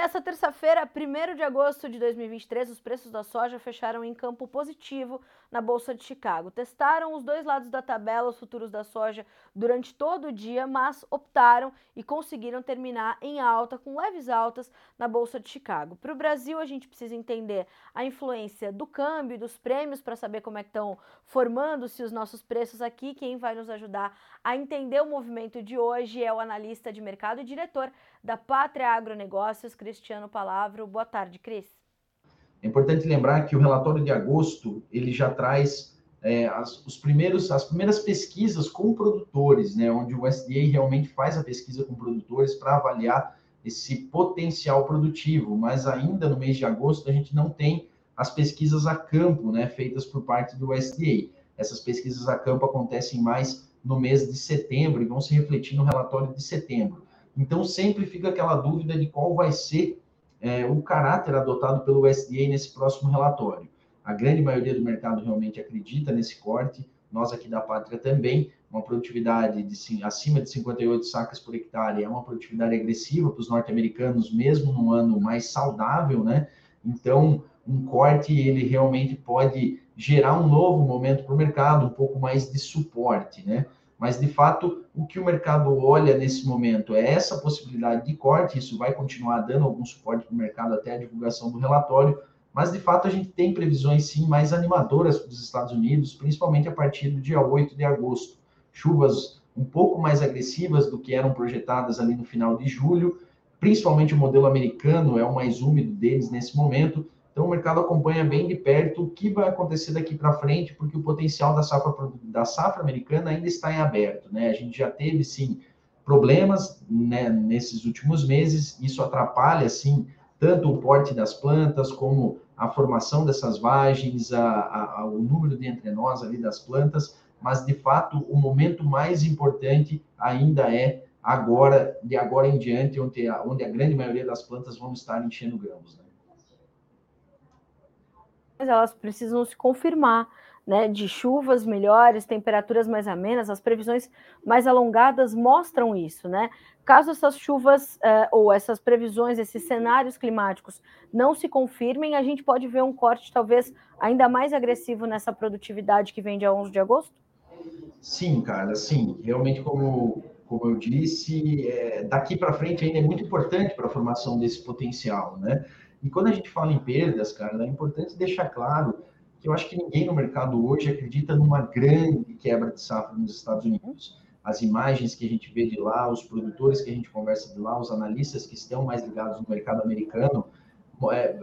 nessa terça-feira, 1 de agosto de 2023, os preços da soja fecharam em campo positivo na Bolsa de Chicago. Testaram os dois lados da tabela, os futuros da soja, durante todo o dia, mas optaram e conseguiram terminar em alta, com leves altas na Bolsa de Chicago. Para o Brasil, a gente precisa entender a influência do câmbio e dos prêmios para saber como é que estão formando-se os nossos preços aqui. Quem vai nos ajudar a entender o movimento de hoje é o analista de mercado e diretor da Pátria Agronegócios, Cristiano Palavro. Boa tarde, Cris. É importante lembrar que o relatório de agosto ele já traz é, as, os primeiros, as primeiras pesquisas com produtores, né, onde o USDA realmente faz a pesquisa com produtores para avaliar esse potencial produtivo, mas ainda no mês de agosto a gente não tem as pesquisas a campo, né, feitas por parte do USDA. Essas pesquisas a campo acontecem mais no mês de setembro e vão se refletir no relatório de setembro. Então sempre fica aquela dúvida de qual vai ser é, o caráter adotado pelo USDA nesse próximo relatório. A grande maioria do mercado realmente acredita nesse corte, nós aqui da Pátria também, uma produtividade de acima de 58 sacas por hectare é uma produtividade agressiva para os norte-americanos, mesmo num ano mais saudável, né? Então, um corte ele realmente pode gerar um novo momento para o mercado, um pouco mais de suporte, né? Mas, de fato, o que o mercado olha nesse momento é essa possibilidade de corte, isso vai continuar dando algum suporte para o mercado até a divulgação do relatório, mas, de fato, a gente tem previsões, sim, mais animadoras para os Estados Unidos, principalmente a partir do dia 8 de agosto. Chuvas um pouco mais agressivas do que eram projetadas ali no final de julho, principalmente o modelo americano é o mais úmido deles nesse momento, então, o mercado acompanha bem de perto o que vai acontecer daqui para frente, porque o potencial da safra, da safra americana ainda está em aberto. Né? A gente já teve, sim, problemas né, nesses últimos meses, isso atrapalha, sim, tanto o porte das plantas, como a formação dessas vagens, a, a, o número de entrenós ali das plantas, mas, de fato, o momento mais importante ainda é agora, de agora em diante, onde a, onde a grande maioria das plantas vão estar enchendo grãos. Né? Elas precisam se confirmar, né, de chuvas melhores, temperaturas mais amenas, as previsões mais alongadas mostram isso, né? Caso essas chuvas uh, ou essas previsões, esses cenários climáticos não se confirmem, a gente pode ver um corte talvez ainda mais agressivo nessa produtividade que vem dia 11 de agosto? Sim, cara, sim. Realmente, como, como eu disse, é, daqui para frente ainda é muito importante para a formação desse potencial, né? E quando a gente fala em perdas, cara, é importante deixar claro que eu acho que ninguém no mercado hoje acredita numa grande quebra de safra nos Estados Unidos. As imagens que a gente vê de lá, os produtores que a gente conversa de lá, os analistas que estão mais ligados no mercado americano, é,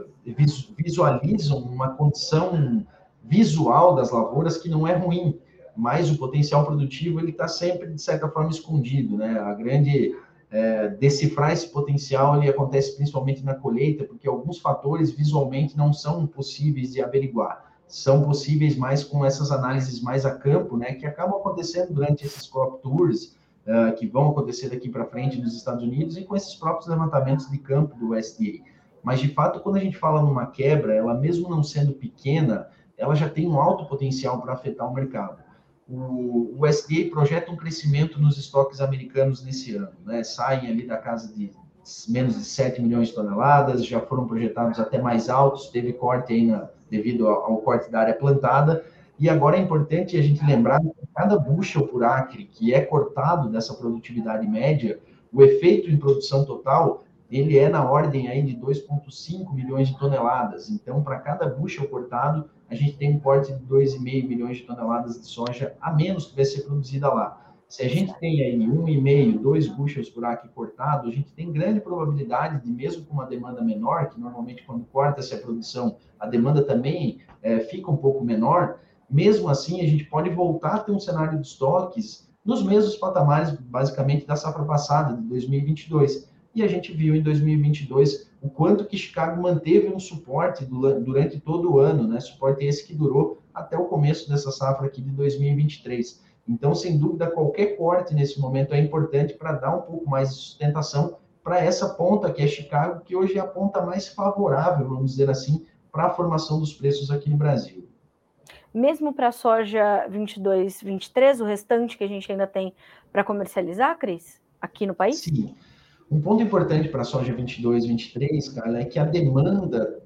visualizam uma condição visual das lavouras que não é ruim, mas o potencial produtivo ele está sempre de certa forma escondido, né? A grande é, decifrar esse potencial ele acontece principalmente na colheita, porque alguns fatores visualmente não são possíveis de averiguar. São possíveis mais com essas análises mais a campo, né, que acabam acontecendo durante esses crop tours, uh, que vão acontecer daqui para frente nos Estados Unidos e com esses próprios levantamentos de campo do USDA. Mas, de fato, quando a gente fala numa quebra, ela mesmo não sendo pequena, ela já tem um alto potencial para afetar o mercado o, o SDA projeta um crescimento nos estoques americanos nesse ano, né? Saem ali da casa de menos de 7 milhões de toneladas, já foram projetados até mais altos, teve corte aí na, devido ao, ao, corte da área plantada, e agora é importante a gente lembrar que cada bushel por acre que é cortado dessa produtividade média, o efeito em produção total, ele é na ordem aí de 2,5 milhões de toneladas. Então, para cada bushel cortado, a gente tem um corte de 2,5 milhões de toneladas de soja a menos que vai ser produzida lá. Se a gente tem aí 1,5, 2 bushels por acre cortado, a gente tem grande probabilidade de, mesmo com uma demanda menor, que normalmente quando corta-se a produção, a demanda também é, fica um pouco menor, mesmo assim a gente pode voltar a ter um cenário de estoques nos mesmos patamares, basicamente, da safra passada, de 2022. E a gente viu em 2022 o quanto que Chicago manteve um suporte durante todo o ano, né? Suporte esse que durou até o começo dessa safra aqui de 2023. Então, sem dúvida, qualquer corte nesse momento é importante para dar um pouco mais de sustentação para essa ponta que é Chicago, que hoje é a ponta mais favorável, vamos dizer assim, para a formação dos preços aqui no Brasil. Mesmo para a soja 22, 23, o restante que a gente ainda tem para comercializar, Cris, aqui no país? Sim. Um ponto importante para a soja 22, 23, cara, é que a demanda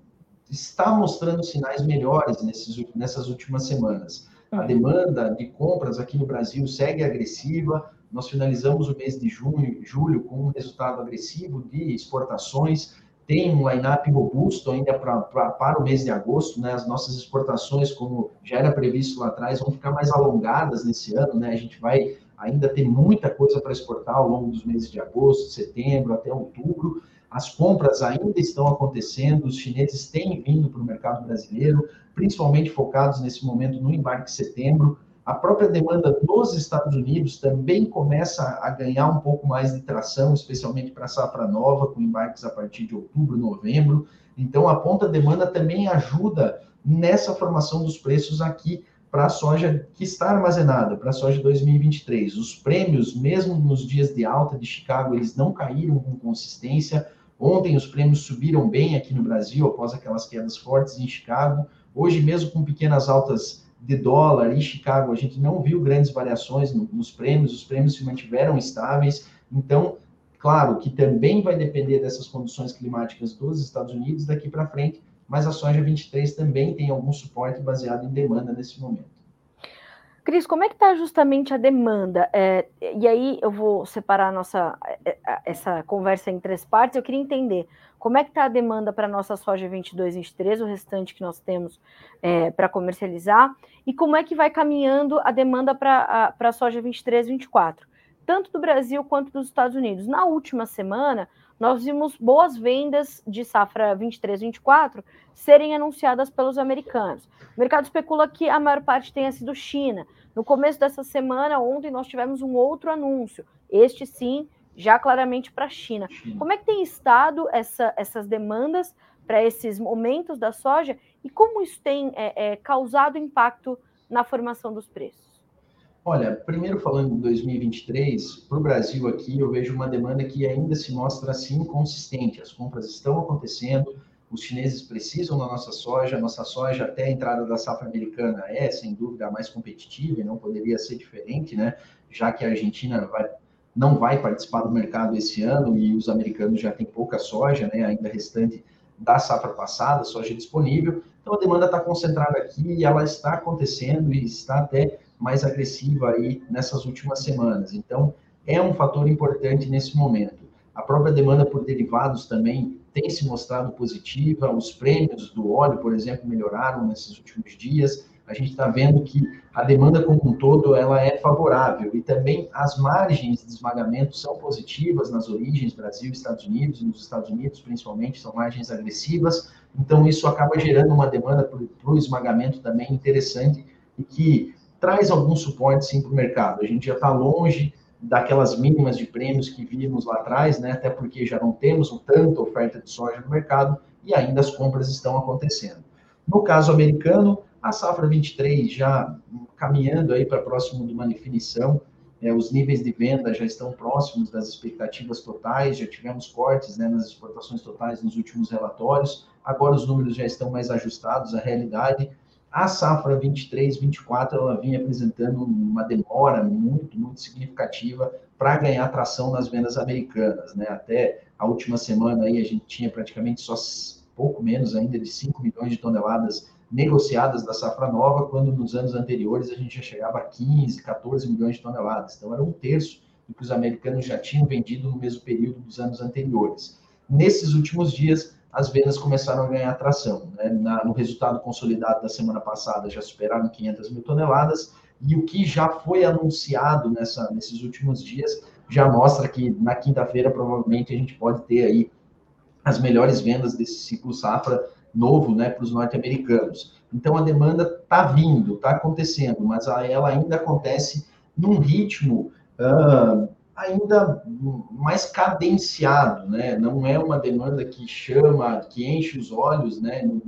está mostrando sinais melhores nesses, nessas últimas semanas. A uhum. demanda de compras aqui no Brasil segue agressiva. Nós finalizamos o mês de junho, julho com um resultado agressivo de exportações. Tem um line-up robusto ainda pra, pra, para o mês de agosto. Né? As nossas exportações, como já era previsto lá atrás, vão ficar mais alongadas nesse ano. Né? A gente vai ainda ter muita coisa para exportar ao longo dos meses de agosto, setembro, até outubro. As compras ainda estão acontecendo, os chineses têm vindo para o mercado brasileiro, principalmente focados nesse momento no embarque de setembro. A própria demanda dos Estados Unidos também começa a ganhar um pouco mais de tração, especialmente para a safra nova, com embarques a partir de outubro, novembro. Então, a ponta demanda também ajuda nessa formação dos preços aqui para a soja que está armazenada, para a soja 2023. Os prêmios, mesmo nos dias de alta de Chicago, eles não caíram com consistência. Ontem os prêmios subiram bem aqui no Brasil, após aquelas quedas fortes em Chicago. Hoje, mesmo com pequenas altas de dólar em Chicago, a gente não viu grandes variações nos prêmios, os prêmios se mantiveram estáveis. Então, claro que também vai depender dessas condições climáticas dos Estados Unidos daqui para frente, mas a soja 23 também tem algum suporte baseado em demanda nesse momento. Cris, como é que está justamente a demanda? É, e aí eu vou separar nossa, é, é, essa conversa em três partes. Eu queria entender como é que está a demanda para a nossa soja 22 e 23, o restante que nós temos é, para comercializar, e como é que vai caminhando a demanda para a soja 23 e 24, tanto do Brasil quanto dos Estados Unidos. Na última semana, nós vimos boas vendas de safra 23-24 serem anunciadas pelos americanos. O mercado especula que a maior parte tenha sido China. No começo dessa semana, ontem, nós tivemos um outro anúncio, este sim, já claramente para a China. Como é que tem estado essa, essas demandas para esses momentos da soja e como isso tem é, é, causado impacto na formação dos preços? Olha, primeiro falando de 2023, para o Brasil aqui, eu vejo uma demanda que ainda se mostra assim consistente. As compras estão acontecendo, os chineses precisam da nossa soja, a nossa soja até a entrada da safra americana é, sem dúvida, a mais competitiva e não poderia ser diferente, né? Já que a Argentina vai, não vai participar do mercado esse ano e os americanos já têm pouca soja, né? Ainda restante da safra passada, soja disponível. Então a demanda está concentrada aqui e ela está acontecendo e está até mais agressiva aí nessas últimas semanas. Então, é um fator importante nesse momento. A própria demanda por derivados também tem se mostrado positiva, os prêmios do óleo, por exemplo, melhoraram nesses últimos dias. A gente está vendo que a demanda como um todo ela é favorável e também as margens de esmagamento são positivas nas origens Brasil, Estados Unidos, e nos Estados Unidos principalmente são margens agressivas. Então isso acaba gerando uma demanda para o esmagamento também interessante e que traz algum suporte sim para o mercado. A gente já está longe daquelas mínimas de prêmios que vimos lá atrás, né? até porque já não temos tanta oferta de soja no mercado e ainda as compras estão acontecendo. No caso americano, a safra 23 já caminhando aí para próximo de uma definição, é, os níveis de venda já estão próximos das expectativas totais, já tivemos cortes né, nas exportações totais nos últimos relatórios, agora os números já estão mais ajustados à realidade, a safra 23, 24, ela vinha apresentando uma demora muito, muito significativa para ganhar tração nas vendas americanas, né? Até a última semana aí a gente tinha praticamente só pouco menos ainda de 5 milhões de toneladas negociadas da safra nova, quando nos anos anteriores a gente já chegava a 15, 14 milhões de toneladas. Então era um terço do que os americanos já tinham vendido no mesmo período dos anos anteriores. Nesses últimos dias, as vendas começaram a ganhar tração. Né? Na, no resultado consolidado da semana passada, já superaram 500 mil toneladas, e o que já foi anunciado nessa, nesses últimos dias já mostra que na quinta-feira, provavelmente, a gente pode ter aí as melhores vendas desse ciclo safra novo né, para os norte-americanos. Então, a demanda está vindo, está acontecendo, mas ela ainda acontece num ritmo uh, ainda mais cadenciado, né? Não é uma demanda que chama, que enche os olhos, né? No,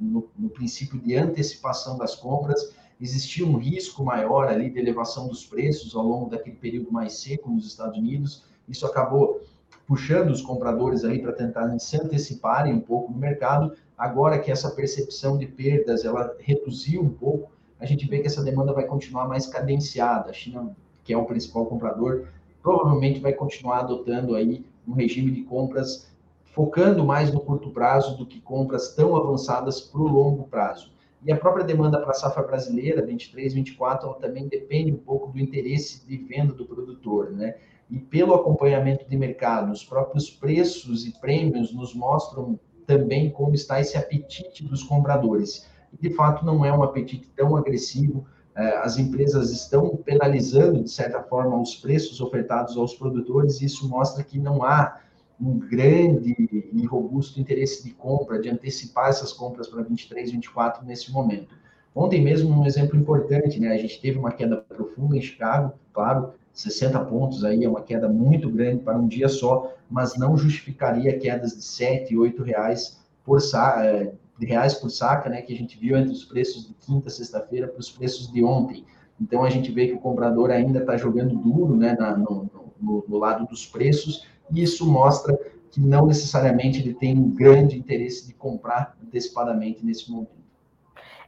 no, no, princípio de antecipação das compras, existia um risco maior ali de elevação dos preços ao longo daquele período mais seco nos Estados Unidos. Isso acabou puxando os compradores ali para tentar se anteciparem um pouco no mercado. Agora que essa percepção de perdas ela reduziu um pouco, a gente vê que essa demanda vai continuar mais cadenciada. A China que é o principal comprador, provavelmente vai continuar adotando aí um regime de compras focando mais no curto prazo do que compras tão avançadas para o longo prazo. E a própria demanda para a safra brasileira, 23, 24, ela também depende um pouco do interesse de venda do produtor, né? E pelo acompanhamento de mercado, os próprios preços e prêmios nos mostram também como está esse apetite dos compradores. E, de fato, não é um apetite tão agressivo. É, as empresas estão penalizando, de certa forma, os preços ofertados aos produtores, e isso mostra que não há um grande e robusto interesse de compra, de antecipar essas compras para 23, 24 nesse momento. Ontem mesmo, um exemplo importante, né? A gente teve uma queda profunda em Chicago, claro, 60 pontos aí é uma queda muito grande para um dia só, mas não justificaria quedas de 7, 8 reais por é, reais por saca, né? Que a gente viu entre os preços de quinta, sexta-feira para os preços de ontem. Então a gente vê que o comprador ainda está jogando duro, né? Na, no, no, no lado dos preços e isso mostra que não necessariamente ele tem um grande interesse de comprar antecipadamente nesse momento.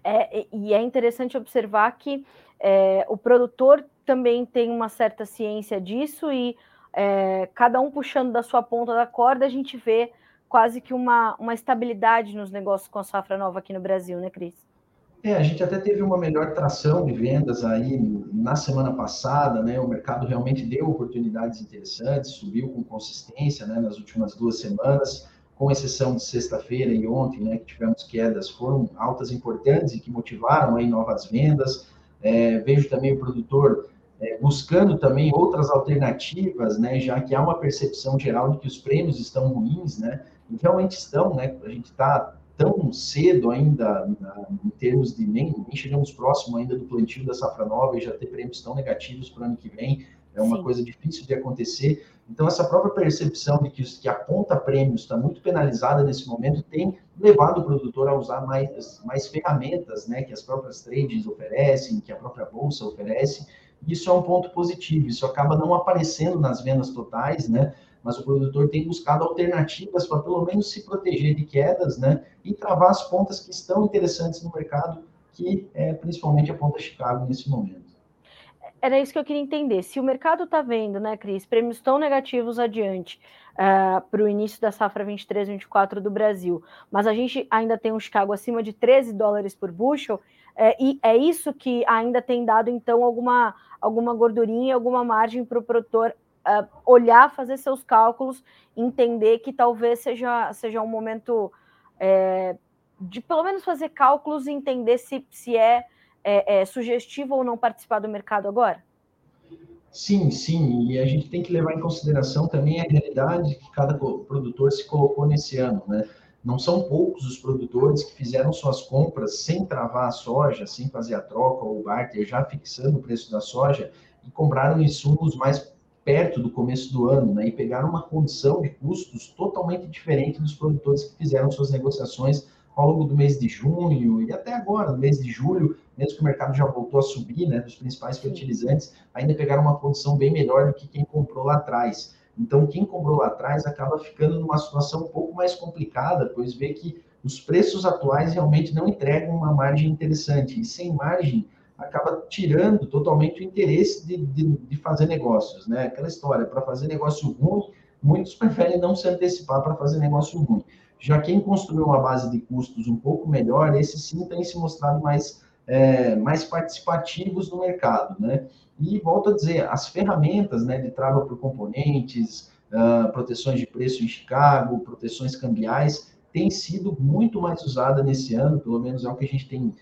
É, e é interessante observar que é, o produtor também tem uma certa ciência disso e é, cada um puxando da sua ponta da corda, a gente vê quase que uma, uma estabilidade nos negócios com a safra nova aqui no Brasil, né, Cris? É, a gente até teve uma melhor tração de vendas aí na semana passada, né? O mercado realmente deu oportunidades interessantes, subiu com consistência, né? Nas últimas duas semanas, com exceção de sexta-feira e ontem, né? Que tivemos quedas, foram altas importantes e que motivaram aí novas vendas. É, vejo também o produtor é, buscando também outras alternativas, né? Já que há uma percepção geral de que os prêmios estão ruins, né? E realmente estão, né? A gente está tão cedo ainda, em termos de nem, nem chegamos próximo ainda do plantio da safra nova e já ter prêmios tão negativos para o ano que vem, é uma Sim. coisa difícil de acontecer. Então, essa própria percepção de que, que a ponta prêmios está muito penalizada nesse momento tem levado o produtor a usar mais, mais ferramentas né, que as próprias trades oferecem, que a própria bolsa oferece. Isso é um ponto positivo, isso acaba não aparecendo nas vendas totais, né? Mas o produtor tem buscado alternativas para pelo menos se proteger de quedas, né? E travar as pontas que estão interessantes no mercado, que é principalmente a ponta Chicago nesse momento. Era isso que eu queria entender. Se o mercado está vendo, né, Cris, prêmios tão negativos adiante uh, ah, para o início da safra 23-24 do Brasil, mas a gente ainda tem um Chicago acima de 13 dólares por bushel, é, e é isso que ainda tem dado, então, alguma, alguma gordurinha, alguma margem para o produtor uh, olhar, fazer seus cálculos, entender que talvez seja, seja um momento é, de pelo menos fazer cálculos e entender se, se é, é, é sugestivo ou não participar do mercado agora? Sim, sim, e a gente tem que levar em consideração também a realidade que cada produtor se colocou nesse ano, né? Não são poucos os produtores que fizeram suas compras sem travar a soja, sem fazer a troca ou o barter, já fixando o preço da soja, e compraram insumos mais perto do começo do ano, né, e pegaram uma condição de custos totalmente diferente dos produtores que fizeram suas negociações ao longo do mês de junho e até agora, no mês de julho, mesmo que o mercado já voltou a subir, né, dos principais fertilizantes, ainda pegaram uma condição bem melhor do que quem comprou lá atrás. Então, quem comprou lá atrás acaba ficando numa situação um pouco mais complicada, pois vê que os preços atuais realmente não entregam uma margem interessante. E sem margem, acaba tirando totalmente o interesse de, de, de fazer negócios, né? Aquela história, para fazer negócio ruim, muitos preferem não se antecipar para fazer negócio ruim. Já quem construiu uma base de custos um pouco melhor, esses sim têm se mostrado mais, é, mais participativos no mercado, né? E volto a dizer, as ferramentas né, de trava por componentes, uh, proteções de preço em Chicago, proteções cambiais, têm sido muito mais usada nesse ano, pelo menos é o que a gente tem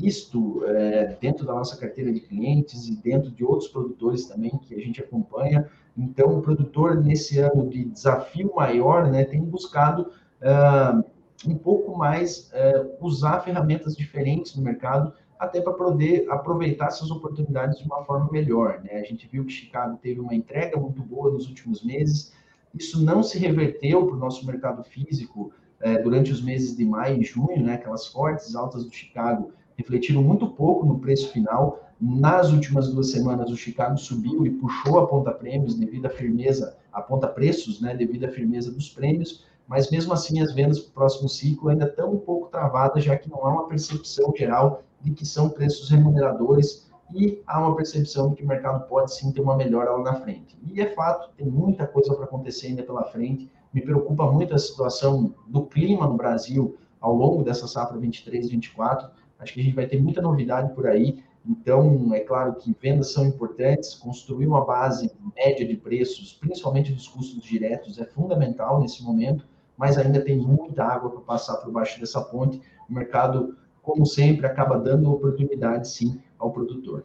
visto é, dentro da nossa carteira de clientes e dentro de outros produtores também que a gente acompanha. Então, o produtor, nesse ano de desafio maior, né, tem buscado uh, um pouco mais uh, usar ferramentas diferentes no mercado, até para poder aproveitar essas oportunidades de uma forma melhor. Né? A gente viu que Chicago teve uma entrega muito boa nos últimos meses, isso não se reverteu para o nosso mercado físico uh, durante os meses de maio e junho, né? aquelas fortes altas do Chicago refletiram muito pouco no preço final. Nas últimas duas semanas, o Chicago subiu e puxou a ponta prêmios devido à firmeza, a ponta preços, né, devido à firmeza dos prêmios, mas mesmo assim as vendas para o próximo ciclo ainda estão um pouco travadas, já que não há uma percepção geral de que são preços remuneradores e há uma percepção de que o mercado pode sim ter uma melhora lá na frente. E é fato, tem muita coisa para acontecer ainda pela frente. Me preocupa muito a situação do clima no Brasil ao longo dessa safra 23, 24. Acho que a gente vai ter muita novidade por aí. Então, é claro que vendas são importantes, construir uma base média de preços, principalmente dos custos diretos, é fundamental nesse momento, mas ainda tem muita água para passar por baixo dessa ponte. O mercado, como sempre, acaba dando oportunidade, sim, ao produtor.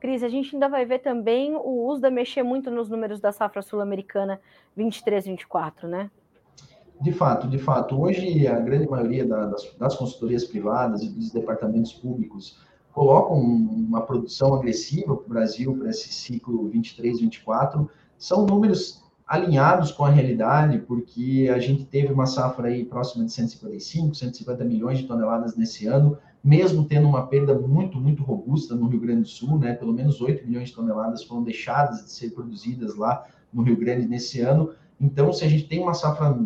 Cris, a gente ainda vai ver também o uso da mexer muito nos números da safra sul-americana 23-24, né? De fato, de fato. Hoje, a grande maioria das, das consultorias privadas e dos departamentos públicos colocam uma produção agressiva para o Brasil para esse ciclo 23-24. São números alinhados com a realidade, porque a gente teve uma safra aí próxima de 155, 150 milhões de toneladas nesse ano, mesmo tendo uma perda muito, muito robusta no Rio Grande do Sul, né? Pelo menos 8 milhões de toneladas foram deixadas de ser produzidas lá no Rio Grande nesse ano. Então, se a gente tem uma safra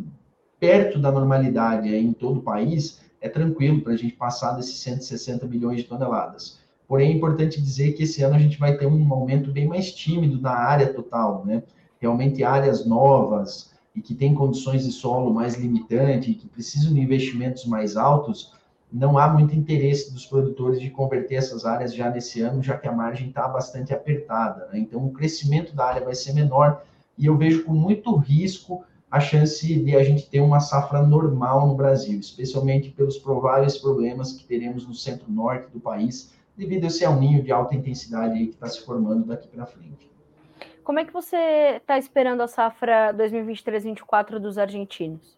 perto da normalidade em todo o país, é tranquilo para a gente passar desses 160 milhões de toneladas. Porém, é importante dizer que esse ano a gente vai ter um aumento bem mais tímido na área total, né? Realmente áreas novas e que têm condições de solo mais limitante que precisam de investimentos mais altos, não há muito interesse dos produtores de converter essas áreas já nesse ano, já que a margem está bastante apertada. Né? Então, o crescimento da área vai ser menor e eu vejo com muito risco a chance de a gente ter uma safra normal no Brasil, especialmente pelos prováveis problemas que teremos no centro-norte do país, devido a esse aninho de alta intensidade aí que está se formando daqui para frente. Como é que você está esperando a safra 2023-24 dos argentinos?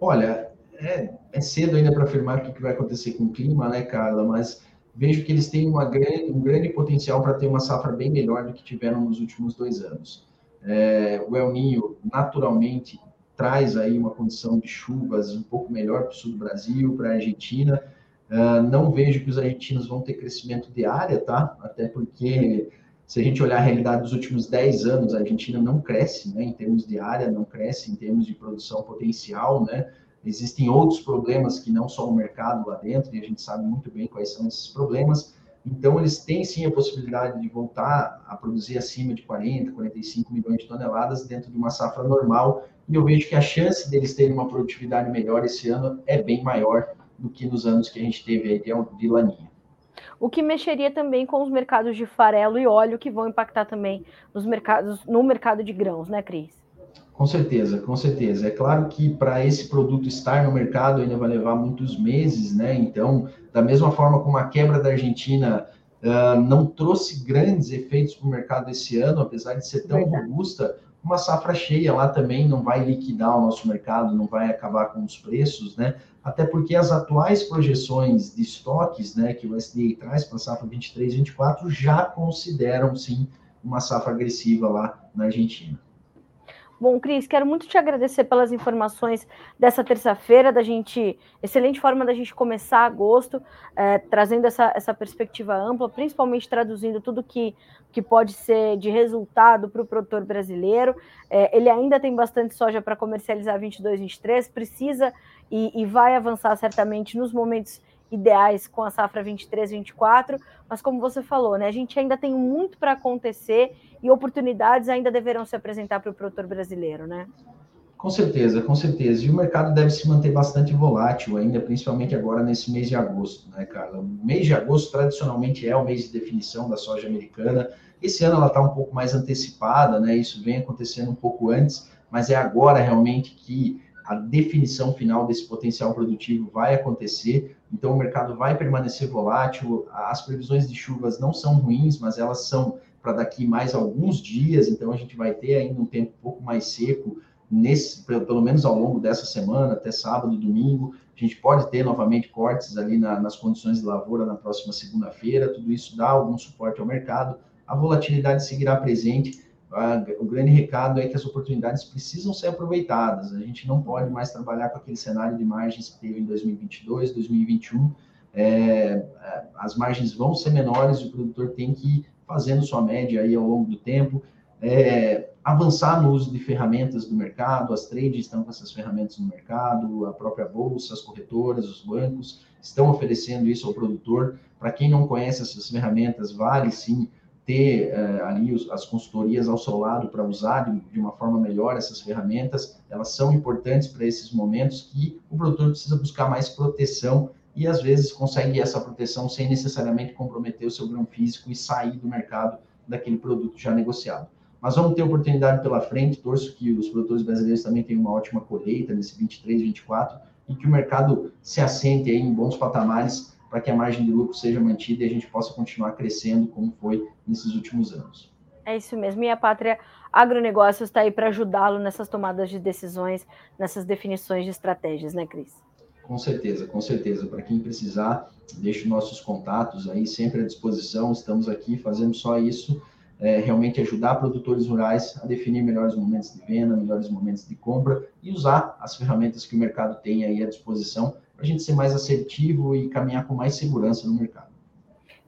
Olha, é, é cedo ainda para afirmar o que vai acontecer com o clima, né, Carla? Mas vejo que eles têm uma grande, um grande potencial para ter uma safra bem melhor do que tiveram nos últimos dois anos. É, o El Ninho, naturalmente, traz aí uma condição de chuvas um pouco melhor para o sul do Brasil, para a Argentina. Uh, não vejo que os argentinos vão ter crescimento de área, tá? Até porque, se a gente olhar a realidade dos últimos 10 anos, a Argentina não cresce, né? Em termos de área, não cresce em termos de produção potencial, né? Existem outros problemas que não só o mercado lá dentro, e a gente sabe muito bem quais são esses problemas, então, eles têm sim a possibilidade de voltar a produzir acima de 40, 45 milhões de toneladas dentro de uma safra normal. E eu vejo que a chance deles terem uma produtividade melhor esse ano é bem maior do que nos anos que a gente teve aí de laninha. O que mexeria também com os mercados de farelo e óleo, que vão impactar também nos mercados, no mercado de grãos, né, Cris? Com certeza, com certeza. É claro que para esse produto estar no mercado ainda vai levar muitos meses, né? Então, da mesma forma como a quebra da Argentina uh, não trouxe grandes efeitos para o mercado esse ano, apesar de ser tão Verdade. robusta, uma safra cheia lá também não vai liquidar o nosso mercado, não vai acabar com os preços, né? Até porque as atuais projeções de estoques, né, que o SDA traz para a safra 23, 24 já consideram sim uma safra agressiva lá na Argentina. Bom, Cris, quero muito te agradecer pelas informações dessa terça-feira, da gente, excelente forma da gente começar agosto, é, trazendo essa, essa perspectiva ampla, principalmente traduzindo tudo que, que pode ser de resultado para o produtor brasileiro. É, ele ainda tem bastante soja para comercializar 22, 23, precisa e, e vai avançar certamente nos momentos ideais com a safra 23, 24, mas como você falou, né, a gente ainda tem muito para acontecer e oportunidades ainda deverão se apresentar para o produtor brasileiro, né? Com certeza, com certeza. E o mercado deve se manter bastante volátil ainda, principalmente agora nesse mês de agosto, né, Carla? O mês de agosto tradicionalmente é o mês de definição da soja americana. Esse ano ela está um pouco mais antecipada, né? Isso vem acontecendo um pouco antes, mas é agora realmente que a definição final desse potencial produtivo vai acontecer, então o mercado vai permanecer volátil. As previsões de chuvas não são ruins, mas elas são para daqui mais alguns dias, então a gente vai ter ainda um tempo um pouco mais seco nesse, pelo menos ao longo dessa semana, até sábado, domingo. A gente pode ter novamente cortes ali na, nas condições de lavoura na próxima segunda-feira. Tudo isso dá algum suporte ao mercado. A volatilidade seguirá presente o grande recado é que as oportunidades precisam ser aproveitadas. A gente não pode mais trabalhar com aquele cenário de margens que teve em 2022, 2021. É, as margens vão ser menores, o produtor tem que ir fazendo sua média aí ao longo do tempo, é, avançar no uso de ferramentas do mercado, as trades estão com essas ferramentas no mercado, a própria bolsa, as corretoras, os bancos estão oferecendo isso ao produtor. Para quem não conhece essas ferramentas, vale sim ter uh, ali os, as consultorias ao seu lado para usar de, de, uma forma melhor essas ferramentas. Elas são importantes para esses momentos que o produtor precisa buscar mais proteção e às vezes consegue essa proteção sem necessariamente comprometer o seu grão físico e sair do mercado daquele produto já negociado. Mas vamos ter oportunidade pela frente, torço que os produtores brasileiros também tenham uma ótima colheita nesse 23, 24 e que o mercado se assente em bons patamares para que a margem de lucro seja mantida e a gente possa continuar crescendo como foi nesses últimos anos. É isso mesmo. E a Pátria Agronegócios está aí para ajudá-lo nessas tomadas de decisões, nessas definições de estratégias, né, Cris? Com certeza, com certeza. Para quem precisar, deixe nossos contatos aí sempre à disposição. Estamos aqui fazendo só isso, é, realmente ajudar produtores rurais a definir melhores momentos de venda, melhores momentos de compra e usar as ferramentas que o mercado tem aí à disposição para a gente ser mais assertivo e caminhar com mais segurança no mercado.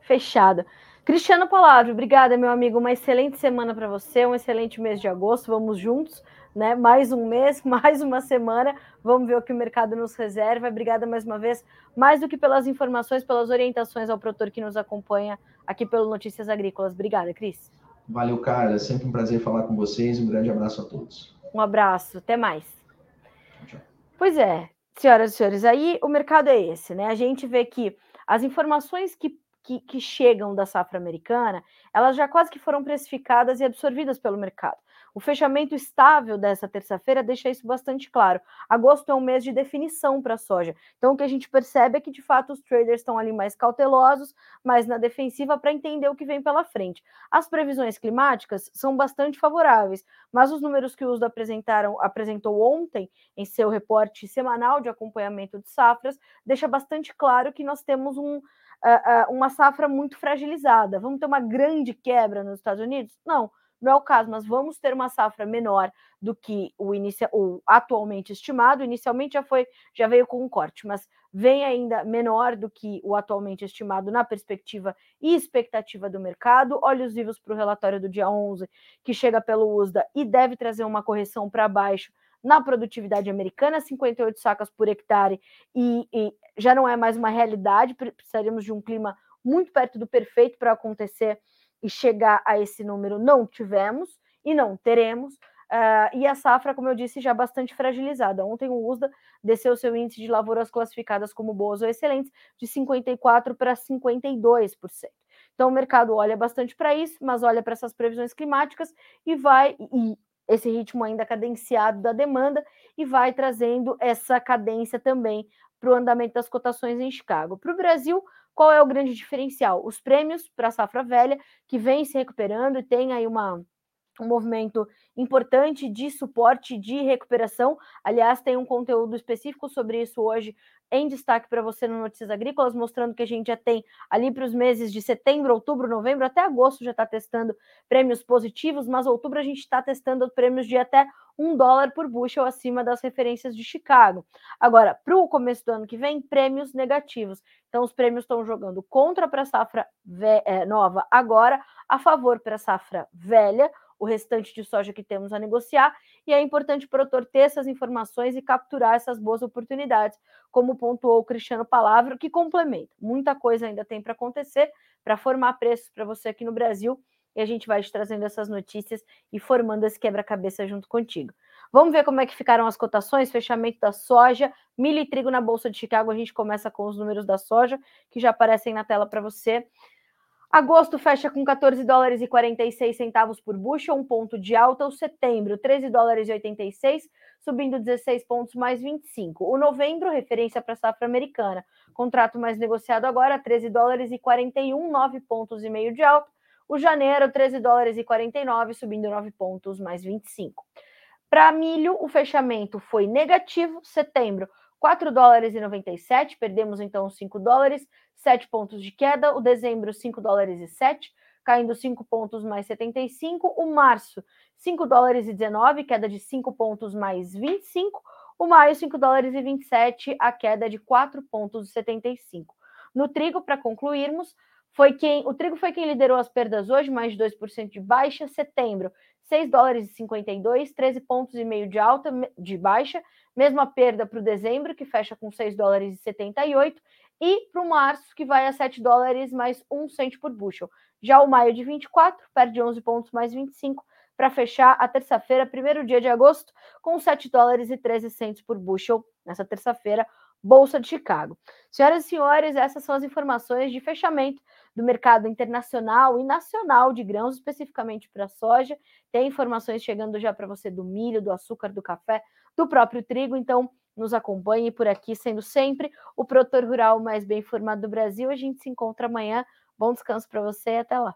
Fechado. Cristiano Palavra, obrigada, meu amigo. Uma excelente semana para você, um excelente mês de agosto. Vamos juntos, né? Mais um mês, mais uma semana. Vamos ver o que o mercado nos reserva. Obrigada mais uma vez, mais do que pelas informações, pelas orientações ao produtor que nos acompanha aqui pelo Notícias Agrícolas. Obrigada, Cris. Valeu, Carla. É sempre um prazer falar com vocês. Um grande abraço a todos. Um abraço, até mais. Tchau. Pois é, senhoras e senhores, aí o mercado é esse, né? A gente vê que as informações que, que, que, chegam da safra americana, elas já quase que foram precificadas e absorvidas pelo mercado. O fechamento estável dessa terça-feira deixa isso bastante claro. Agosto é um mês de definição para a soja. Então, o que a gente percebe é que, de fato, os traders estão ali mais cautelosos, mais na defensiva para entender o que vem pela frente. As previsões climáticas são bastante favoráveis, mas os números que o USDA apresentaram, apresentou ontem em seu reporte semanal de acompanhamento de safras deixa bastante claro que nós temos um, Uh, uh, uma safra muito fragilizada. Vamos ter uma grande quebra nos Estados Unidos? Não, não é o caso, mas vamos ter uma safra menor do que o, inicia, o atualmente estimado. Inicialmente já foi, já veio com um corte, mas vem ainda menor do que o atualmente estimado na perspectiva e expectativa do mercado. Olhos vivos para o relatório do dia 11, que chega pelo USDA e deve trazer uma correção para baixo na produtividade americana, 58 sacas por hectare, e, e já não é mais uma realidade, precisaríamos de um clima muito perto do perfeito para acontecer e chegar a esse número não tivemos e não teremos. Uh, e a safra, como eu disse, já bastante fragilizada. Ontem o USDA desceu seu índice de lavouras classificadas como boas ou excelentes de 54% para 52%. Então o mercado olha bastante para isso, mas olha para essas previsões climáticas e vai, e esse ritmo ainda cadenciado da demanda, e vai trazendo essa cadência também para o andamento das cotações em Chicago. Para o Brasil, qual é o grande diferencial? Os prêmios para a safra velha, que vem se recuperando e tem aí uma, um movimento importante de suporte, de recuperação. Aliás, tem um conteúdo específico sobre isso hoje em destaque para você no Notícias Agrícolas, mostrando que a gente já tem ali para os meses de setembro, outubro, novembro, até agosto já está testando prêmios positivos, mas outubro a gente está testando prêmios de até um dólar por bushel acima das referências de Chicago. Agora, para o começo do ano que vem, prêmios negativos. Então, os prêmios estão jogando contra para a safra é, nova agora, a favor para a safra velha, o restante de soja que temos a negociar, e é importante o produtor ter essas informações e capturar essas boas oportunidades, como pontuou o Cristiano Palavra, que complementa. Muita coisa ainda tem para acontecer para formar preços para você aqui no Brasil, e a gente vai te trazendo essas notícias e formando esse quebra-cabeça junto contigo. Vamos ver como é que ficaram as cotações, fechamento da soja, milho e trigo na Bolsa de Chicago. A gente começa com os números da soja, que já aparecem na tela para você. Agosto fecha com 14 dólares e 46 centavos por bushel, um ponto de alta. O setembro, 13 dólares e 86, subindo 16 pontos mais 25. O novembro, referência para a safra americana. Contrato mais negociado agora, 13 dólares e 41, 9 pontos e meio de alta. O janeiro, 13 dólares e 49, subindo 9 pontos mais 25. Para milho, o fechamento foi negativo. Setembro, 4 dólares e 97, perdemos então 5 dólares, 7 pontos de queda. O dezembro, 5 dólares e 7, caindo 5 pontos mais 75. O março, 5 dólares e 19, queda de 5 pontos mais 25. O maio, 5 dólares e 27, a queda de 4 pontos e 75. No trigo, para concluirmos, foi quem o trigo foi quem liderou as perdas hoje, mais de 2% de baixa. Setembro, 6 dólares e 52, 13 pontos e meio de alta de baixa, mesma perda para o dezembro, que fecha com 6 dólares e 78, e para o março, que vai a 7 dólares mais 1 cento por bushel. Já o maio de 24 perde 11 pontos mais 25 para fechar a terça-feira, primeiro dia de agosto, com 7 dólares e 13 centos por bushel nessa terça-feira, Bolsa de Chicago. Senhoras e senhores, essas são as informações de fechamento do mercado internacional e nacional de grãos, especificamente para soja. Tem informações chegando já para você do milho, do açúcar, do café, do próprio trigo. Então, nos acompanhe por aqui, sendo sempre o produtor rural mais bem informado do Brasil. A gente se encontra amanhã. Bom descanso para você e até lá.